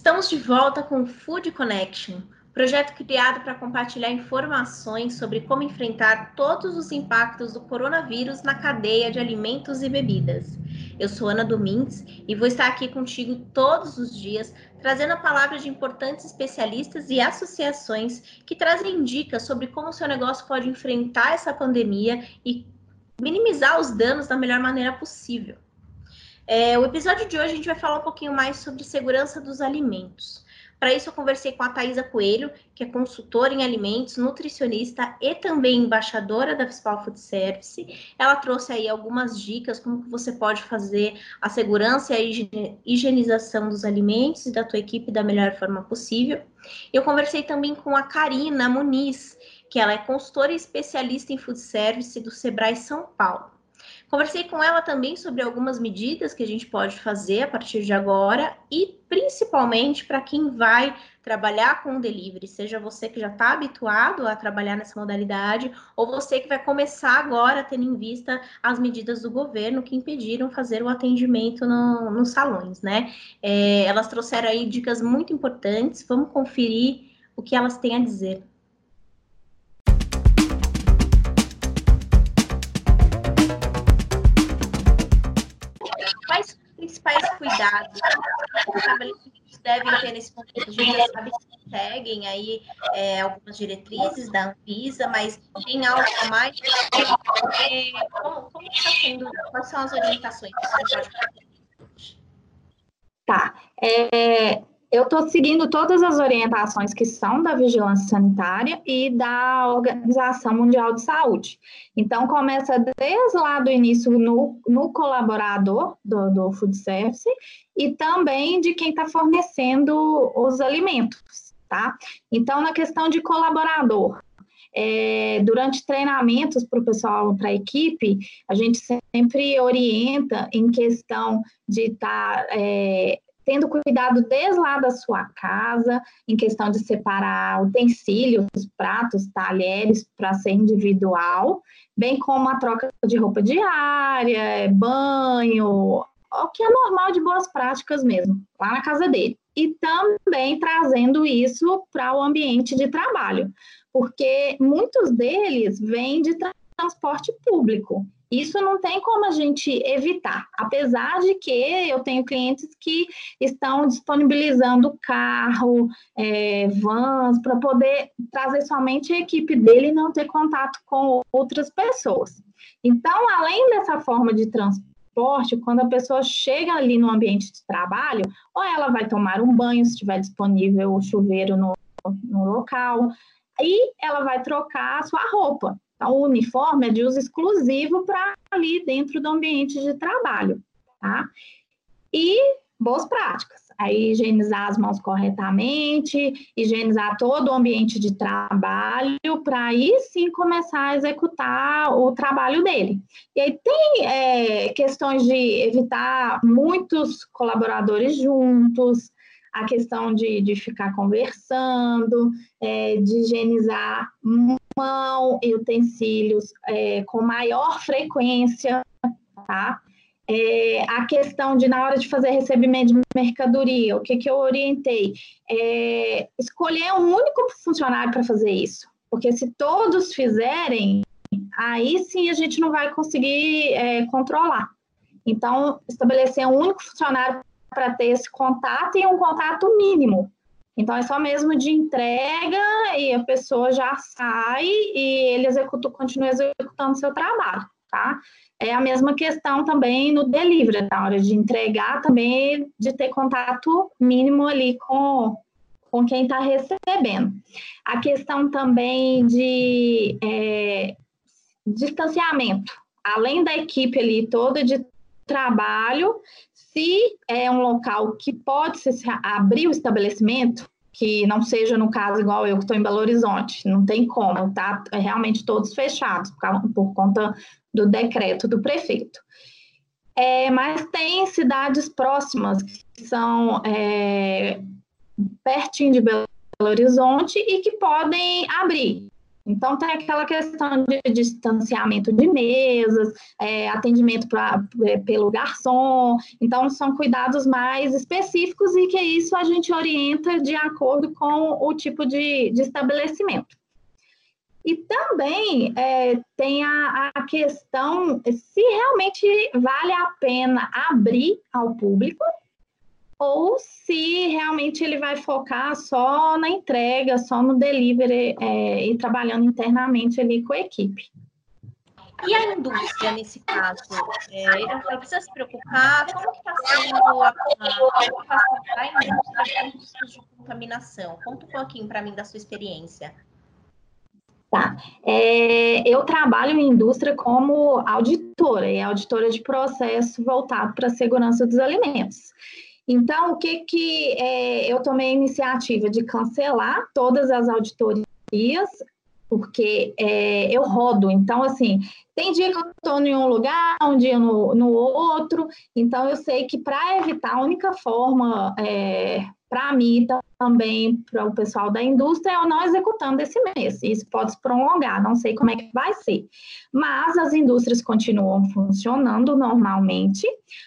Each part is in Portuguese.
Estamos de volta com o Food Connection, projeto criado para compartilhar informações sobre como enfrentar todos os impactos do coronavírus na cadeia de alimentos e bebidas. Eu sou Ana Domingues e vou estar aqui contigo todos os dias, trazendo a palavra de importantes especialistas e associações que trazem dicas sobre como o seu negócio pode enfrentar essa pandemia e minimizar os danos da melhor maneira possível. É, o episódio de hoje a gente vai falar um pouquinho mais sobre segurança dos alimentos. Para isso, eu conversei com a Thaisa Coelho, que é consultora em alimentos, nutricionista e também embaixadora da Fispal Food Service. Ela trouxe aí algumas dicas como que você pode fazer a segurança e a higienização dos alimentos e da tua equipe da melhor forma possível. Eu conversei também com a Karina Muniz, que ela é consultora e especialista em food service do Sebrae São Paulo. Conversei com ela também sobre algumas medidas que a gente pode fazer a partir de agora e principalmente para quem vai trabalhar com delivery, seja você que já está habituado a trabalhar nessa modalidade ou você que vai começar agora tendo em vista as medidas do governo que impediram fazer o atendimento no, nos salões, né? É, elas trouxeram aí dicas muito importantes, vamos conferir o que elas têm a dizer. Cuidados que os estabelecimentos devem ter nesse contexto? A gente já sabe que seguem aí é, algumas diretrizes da Anvisa, mas tem algo a mais? É, como, está sendo? Quais são as orientações? Tá. É, eu estou seguindo todas as orientações que são da vigilância sanitária e da Organização Mundial de Saúde. Então, começa desde lá do início no, no colaborador do, do food service e também de quem está fornecendo os alimentos, tá? Então, na questão de colaborador, é, durante treinamentos para o pessoal, para a equipe, a gente sempre orienta em questão de estar tá, é, tendo cuidado desde lá da sua casa, em questão de separar utensílios, pratos, talheres para ser individual, bem como a troca de roupa diária, banho, o que é normal de boas práticas mesmo, lá na casa dele. E também trazendo isso para o ambiente de trabalho, porque muitos deles vêm de transporte público. Isso não tem como a gente evitar, apesar de que eu tenho clientes que estão disponibilizando carro, é, vans, para poder trazer somente a equipe dele e não ter contato com outras pessoas. Então, além dessa forma de transporte, quando a pessoa chega ali no ambiente de trabalho, ou ela vai tomar um banho, se estiver disponível o chuveiro no, no local, e ela vai trocar a sua roupa. Então, o uniforme é de uso exclusivo para ali dentro do ambiente de trabalho, tá? E boas práticas. Aí, higienizar as mãos corretamente, higienizar todo o ambiente de trabalho, para aí sim começar a executar o trabalho dele. E aí tem é, questões de evitar muitos colaboradores juntos, a questão de, de ficar conversando, é, de higienizar mão e utensílios é, com maior frequência, tá? É, a questão de, na hora de fazer recebimento de mercadoria, o que, que eu orientei? É, escolher um único funcionário para fazer isso. Porque se todos fizerem, aí sim a gente não vai conseguir é, controlar. Então, estabelecer um único funcionário para ter esse contato e um contato mínimo. Então, é só mesmo de entrega e a pessoa já sai e ele executa, continua executando seu trabalho, tá? É a mesma questão também no delivery, na hora de entregar também, de ter contato mínimo ali com, com quem está recebendo. A questão também de é, distanciamento, além da equipe ali toda de trabalho, se é um local que pode se abrir o estabelecimento, que não seja no caso igual eu que estou em Belo Horizonte, não tem como, tá? É realmente todos fechados por, por conta do decreto do prefeito. É, mas tem cidades próximas que são é, pertinho de Belo Horizonte e que podem abrir. Então, tem aquela questão de distanciamento de mesas, é, atendimento pra, é, pelo garçom. Então, são cuidados mais específicos e que isso a gente orienta de acordo com o tipo de, de estabelecimento. E também é, tem a, a questão se realmente vale a pena abrir ao público ou se realmente ele vai focar só na entrega, só no delivery é, e trabalhando internamente ali com a equipe. E a indústria, nesse caso, é, ele precisa se preocupar? Como está sendo a, a, a indústria com riscos de contaminação? Conta um pouquinho para mim da sua experiência. Tá. É, eu trabalho em indústria como auditora, e auditora de processo voltado para a segurança dos alimentos. Então, o que que é, eu tomei a iniciativa de cancelar todas as auditorias, porque é, eu rodo. Então, assim, tem dia que eu estou em um lugar, um dia no, no outro. Então, eu sei que para evitar, a única forma é, para mim também, para o pessoal da indústria, eu não executando esse mês. Isso pode se prolongar, não sei como é que vai ser. Mas as indústrias continuam funcionando normalmente.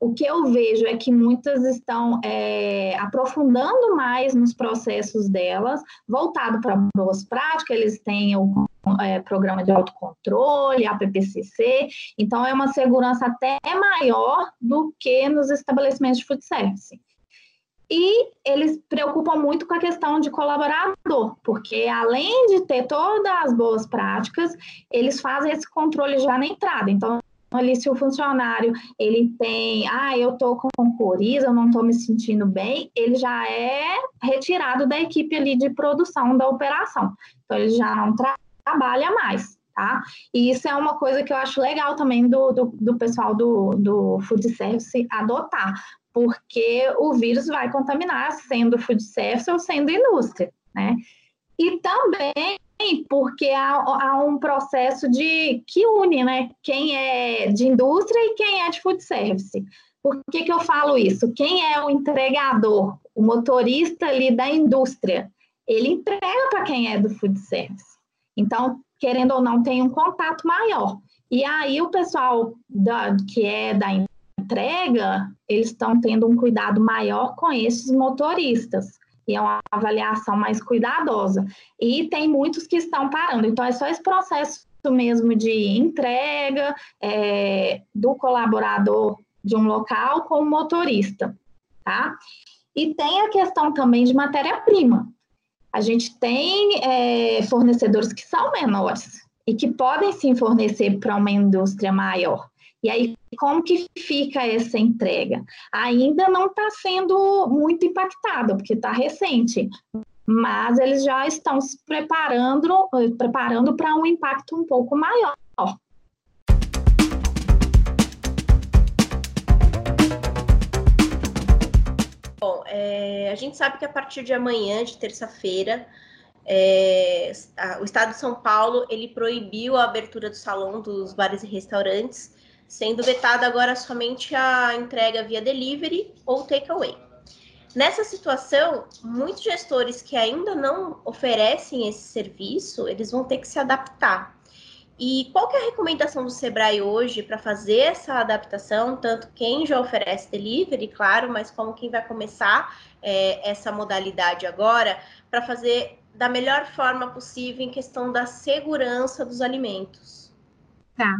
O que eu vejo é que muitas estão é, aprofundando mais nos processos delas, voltado para boas práticas, eles têm o é, programa de autocontrole, a PPCC, então é uma segurança até maior do que nos estabelecimentos de food service. E eles preocupam muito com a questão de colaborador, porque além de ter todas as boas práticas, eles fazem esse controle já na entrada. Então, ali se o funcionário ele tem, ah, eu tô com coriza, eu não tô me sentindo bem, ele já é retirado da equipe ali de produção da operação. Então, ele já não tra trabalha mais. Tá? E isso é uma coisa que eu acho legal também do, do, do pessoal do, do food service adotar, porque o vírus vai contaminar, sendo food service ou sendo indústria, né? E também porque há, há, um processo de que une, né? Quem é de indústria e quem é de food service. Por que, que eu falo isso? Quem é o entregador, o motorista ali da indústria, ele entrega para quem é do food service. Então, querendo ou não, tem um contato maior. E aí o pessoal da, que é da indústria entrega, eles estão tendo um cuidado maior com esses motoristas. E é uma avaliação mais cuidadosa. E tem muitos que estão parando. Então, é só esse processo mesmo de entrega é, do colaborador de um local com o motorista, tá? E tem a questão também de matéria-prima. A gente tem é, fornecedores que são menores e que podem sim fornecer para uma indústria maior. E aí, como que fica essa entrega? Ainda não está sendo muito impactada, porque está recente, mas eles já estão se preparando preparando para um impacto um pouco maior. Bom, é, a gente sabe que a partir de amanhã, de terça-feira, é, o Estado de São Paulo ele proibiu a abertura do salão dos bares e restaurantes sendo vetada agora somente a entrega via delivery ou takeaway. Nessa situação, muitos gestores que ainda não oferecem esse serviço, eles vão ter que se adaptar. E qual é a recomendação do Sebrae hoje para fazer essa adaptação, tanto quem já oferece delivery, claro, mas como quem vai começar é, essa modalidade agora, para fazer da melhor forma possível em questão da segurança dos alimentos? Tá.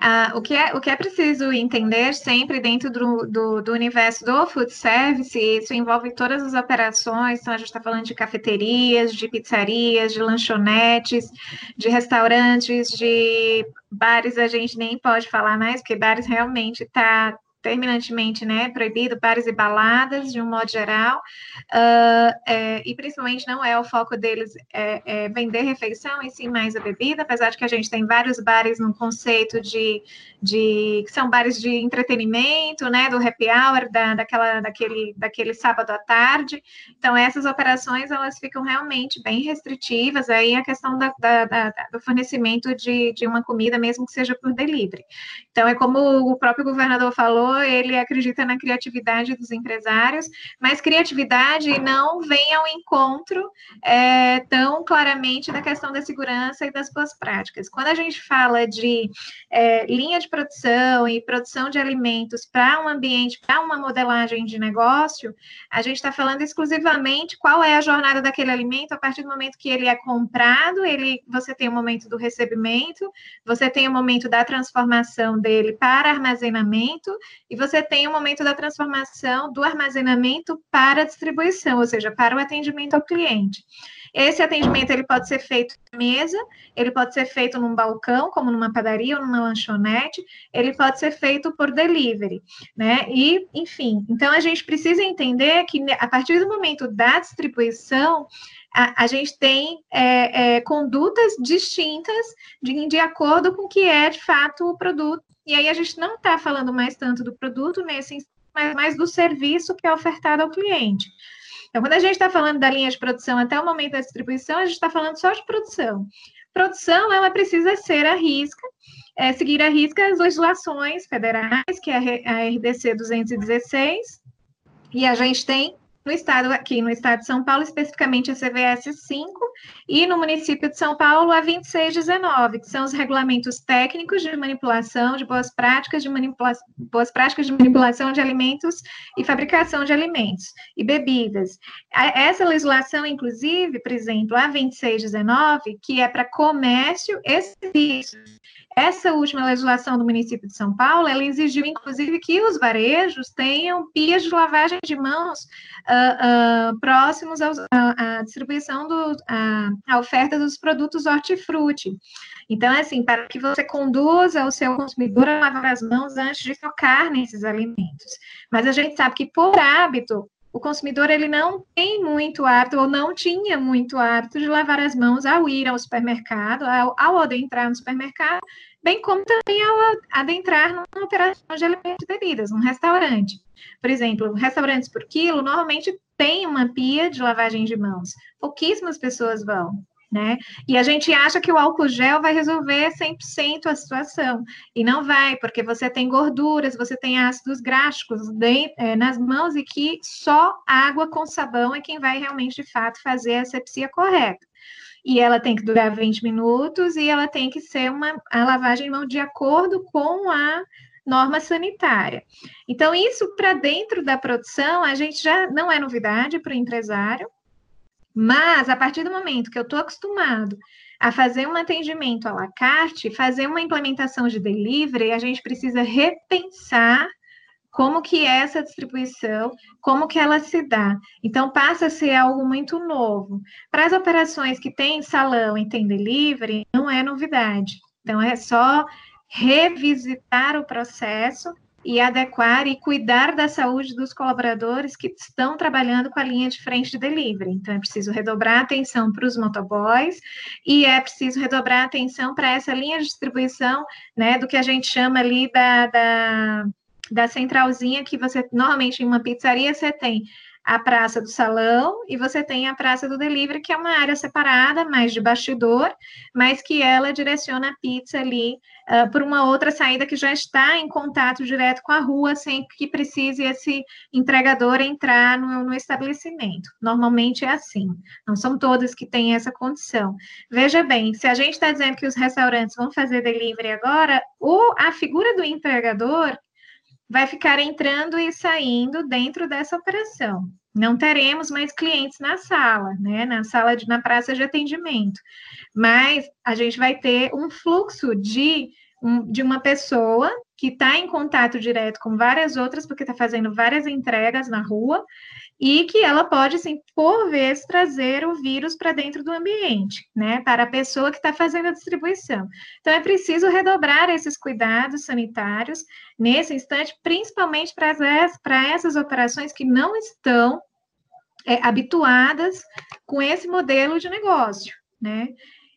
Uh, o, que é, o que é preciso entender sempre dentro do, do, do, universo do food service, isso envolve todas as operações, então a gente está falando de cafeterias, de pizzarias, de lanchonetes, de restaurantes, de bares, a gente nem pode falar mais, porque bares realmente está terminantemente né, proibido, bares e baladas, de um modo geral, uh, é, e principalmente não é o foco deles é, é vender refeição, e sim mais a bebida, apesar de que a gente tem vários bares no conceito de, de que são bares de entretenimento, né, do happy hour, da, daquela, daquele, daquele sábado à tarde, então essas operações, elas ficam realmente bem restritivas, aí a questão da, da, da, do fornecimento de, de uma comida, mesmo que seja por delivery. Então, é como o próprio governador falou, falou, ele acredita na criatividade dos empresários, mas criatividade não vem ao encontro é, tão claramente da questão da segurança e das boas práticas. Quando a gente fala de é, linha de produção e produção de alimentos para um ambiente, para uma modelagem de negócio, a gente está falando exclusivamente qual é a jornada daquele alimento a partir do momento que ele é comprado, ele, você tem o momento do recebimento, você tem o momento da transformação dele para armazenamento e você tem o momento da transformação do armazenamento para distribuição, ou seja, para o atendimento ao cliente. Esse atendimento ele pode ser feito na mesa, ele pode ser feito num balcão, como numa padaria ou numa lanchonete, ele pode ser feito por delivery, né? E, enfim, então a gente precisa entender que a partir do momento da distribuição, a, a gente tem é, é, condutas distintas de, de acordo com o que é de fato o produto. E aí a gente não está falando mais tanto do produto nesse mas mais do serviço que é ofertado ao cliente. Então, quando a gente está falando da linha de produção até o momento da distribuição, a gente está falando só de produção. Produção, ela precisa ser a risca, é, seguir a risca as legislações federais, que é a RDC 216, e a gente tem no estado, aqui no estado de São Paulo, especificamente a CVS 5, e no município de São Paulo, a 2619, que são os regulamentos técnicos de manipulação, de boas práticas de manipulação, boas práticas de manipulação de alimentos e fabricação de alimentos e bebidas. Essa legislação, inclusive, por exemplo, a 2619, que é para comércio e serviços, essa última legislação do município de São Paulo, ela exigiu, inclusive, que os varejos tenham pias de lavagem de mãos uh, uh, próximos à distribuição, do, à oferta dos produtos hortifruti. Então, é assim, para que você conduza o seu consumidor a lavar as mãos antes de tocar nesses alimentos. Mas a gente sabe que, por hábito, o consumidor ele não tem muito hábito ou não tinha muito hábito de lavar as mãos ao ir ao supermercado, ao, ao adentrar no supermercado, bem como também ao adentrar numa operação de alimentos e bebidas, num restaurante. Por exemplo, restaurantes por quilo normalmente tem uma pia de lavagem de mãos. Pouquíssimas pessoas vão né? E a gente acha que o álcool gel vai resolver 100% a situação, e não vai, porque você tem gorduras, você tem ácidos gráficos é, nas mãos, e que só água com sabão é quem vai realmente, de fato, fazer a asepsia correta. E ela tem que durar 20 minutos, e ela tem que ser uma a lavagem de mão de acordo com a norma sanitária. Então, isso para dentro da produção, a gente já não é novidade para o empresário, mas, a partir do momento que eu estou acostumado a fazer um atendimento à la carte, fazer uma implementação de delivery, a gente precisa repensar como que é essa distribuição, como que ela se dá. Então, passa a ser algo muito novo. Para as operações que tem salão e tem delivery, não é novidade. Então, é só revisitar o processo e adequar e cuidar da saúde dos colaboradores que estão trabalhando com a linha de frente de delivery. Então, é preciso redobrar atenção para os motoboys e é preciso redobrar atenção para essa linha de distribuição, né, do que a gente chama ali da, da, da centralzinha que você, normalmente, em uma pizzaria, você tem a praça do salão e você tem a praça do delivery, que é uma área separada, mais de bastidor, mas que ela direciona a pizza ali uh, por uma outra saída que já está em contato direto com a rua, sem que precise esse entregador entrar no, no estabelecimento. Normalmente é assim, não são todas que têm essa condição. Veja bem, se a gente está dizendo que os restaurantes vão fazer delivery agora, ou a figura do entregador vai ficar entrando e saindo dentro dessa operação. Não teremos mais clientes na sala, né? Na sala de na praça de atendimento. Mas a gente vai ter um fluxo de, um, de uma pessoa que está em contato direto com várias outras, porque está fazendo várias entregas na rua, e que ela pode, sim, por vez, trazer o vírus para dentro do ambiente, né, para a pessoa que está fazendo a distribuição. Então, é preciso redobrar esses cuidados sanitários nesse instante, principalmente para essas operações que não estão é, habituadas com esse modelo de negócio, né?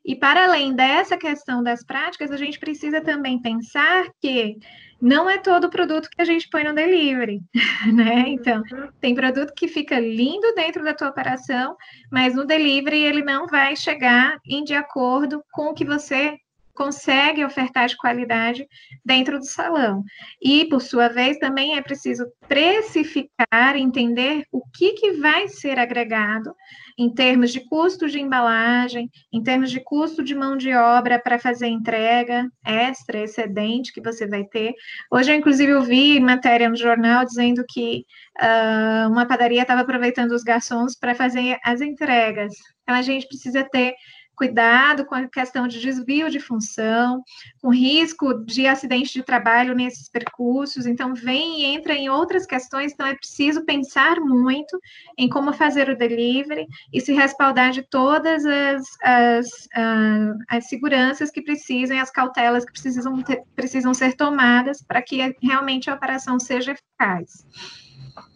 E para além dessa questão das práticas, a gente precisa também pensar que não é todo produto que a gente põe no delivery, né? Então, tem produto que fica lindo dentro da tua operação, mas no delivery ele não vai chegar em de acordo com o que você consegue ofertar de qualidade dentro do salão. E, por sua vez, também é preciso precificar, entender o que, que vai ser agregado em termos de custo de embalagem, em termos de custo de mão de obra para fazer entrega extra, excedente que você vai ter. Hoje, eu, inclusive, eu vi matéria no jornal dizendo que uh, uma padaria estava aproveitando os garçons para fazer as entregas. Então, a gente precisa ter cuidado com a questão de desvio de função, com risco de acidente de trabalho nesses percursos. Então, vem e entra em outras questões. Então, é preciso pensar muito em como fazer o delivery e se respaldar de todas as, as, uh, as seguranças que precisam, as cautelas que precisam, ter, precisam ser tomadas para que realmente a operação seja eficaz.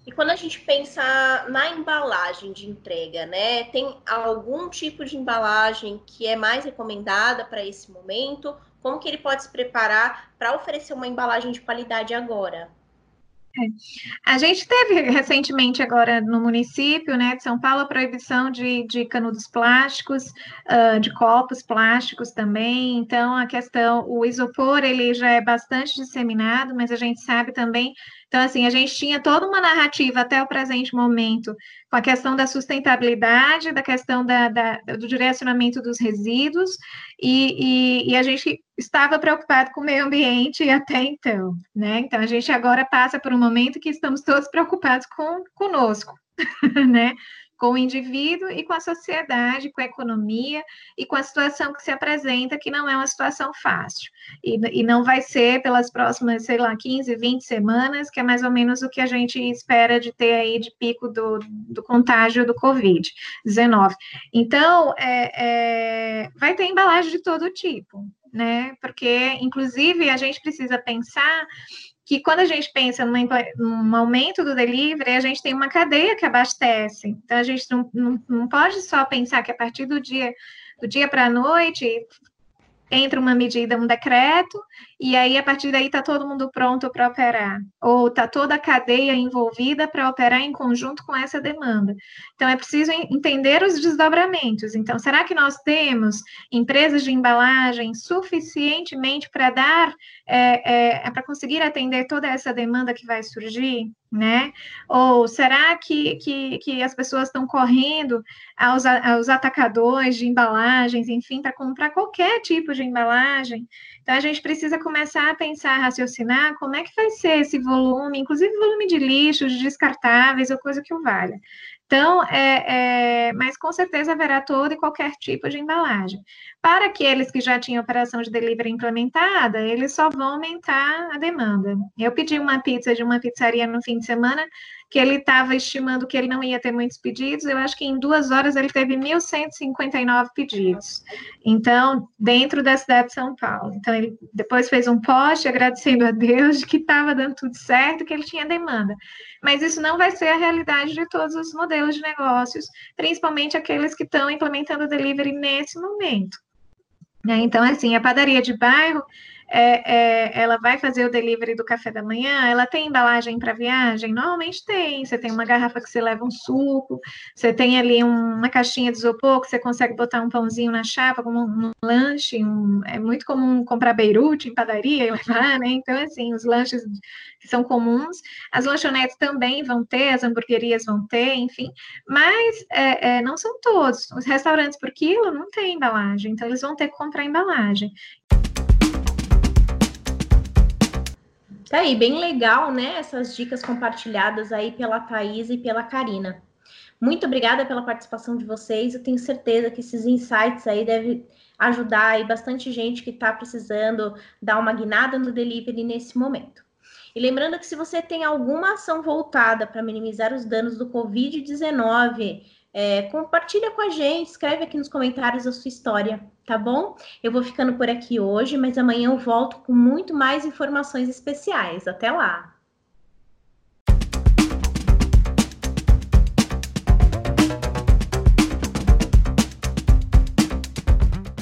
E quando a gente pensa na embalagem de entrega, né? Tem algum tipo de embalagem que é mais recomendada para esse momento? Como que ele pode se preparar para oferecer uma embalagem de qualidade agora? É. A gente teve recentemente agora no município né, de São Paulo a proibição de, de canudos plásticos, uh, de copos plásticos também. Então, a questão, o isopor ele já é bastante disseminado, mas a gente sabe também então, assim, a gente tinha toda uma narrativa até o presente momento com a questão da sustentabilidade, da questão da, da do direcionamento dos resíduos, e, e, e, a gente estava preocupado com o meio ambiente até então, né? Então, a gente agora passa por um momento que estamos todos preocupados com conosco, né? Com o indivíduo e com a sociedade, com a economia e com a situação que se apresenta, que não é uma situação fácil. E, e não vai ser pelas próximas, sei lá, 15, 20 semanas, que é mais ou menos o que a gente espera de ter aí de pico do, do contágio do Covid-19. Então, é, é, vai ter embalagem de todo tipo, né? Porque, inclusive, a gente precisa pensar que quando a gente pensa num aumento do delivery, a gente tem uma cadeia que abastece. Então, a gente não, não, não pode só pensar que a partir do dia do dia para a noite entra uma medida, um decreto, e aí a partir daí está todo mundo pronto para operar, ou está toda a cadeia envolvida para operar em conjunto com essa demanda. Então é preciso entender os desdobramentos. Então, será que nós temos empresas de embalagem suficientemente para dar, é, é, para conseguir atender toda essa demanda que vai surgir? né? Ou será que, que, que as pessoas estão correndo aos, aos atacadores de embalagens, enfim, para comprar qualquer tipo de embalagem? Então, a gente precisa começar a pensar, raciocinar como é que vai ser esse volume, inclusive volume de lixo, de descartáveis ou coisa que o valha. Então, é, é, mas com certeza haverá todo e qualquer tipo de embalagem. Para aqueles que já tinham operação de delivery implementada, eles só vão aumentar a demanda. Eu pedi uma pizza de uma pizzaria no fim de semana, que ele estava estimando que ele não ia ter muitos pedidos, eu acho que em duas horas ele teve 1.159 pedidos. Então, dentro da cidade de São Paulo. Então, ele depois fez um post agradecendo a Deus de que estava dando tudo certo, que ele tinha demanda. Mas isso não vai ser a realidade de todos os modelos de negócios, principalmente aqueles que estão implementando o delivery nesse momento. Né? Então, assim, a padaria de bairro é, é, ela vai fazer o delivery do café da manhã, ela tem embalagem para viagem? Normalmente tem. Você tem uma garrafa que você leva um suco, você tem ali um, uma caixinha de isopor que você consegue botar um pãozinho na chapa como um, um lanche. Um, é muito comum comprar beirute em padaria e levar, né? Então, assim, os lanches que são comuns, as lanchonetes também vão ter, as hamburguerias vão ter, enfim, mas é, é, não são todos. Os restaurantes por quilo não tem embalagem, então eles vão ter que comprar embalagem. Tá aí, bem legal, né? Essas dicas compartilhadas aí pela Thaís e pela Karina. Muito obrigada pela participação de vocês. Eu tenho certeza que esses insights aí devem ajudar aí bastante gente que está precisando dar uma guinada no delivery nesse momento. E lembrando que se você tem alguma ação voltada para minimizar os danos do Covid-19, é, compartilha com a gente, escreve aqui nos comentários a sua história, tá bom? Eu vou ficando por aqui hoje, mas amanhã eu volto com muito mais informações especiais. Até lá!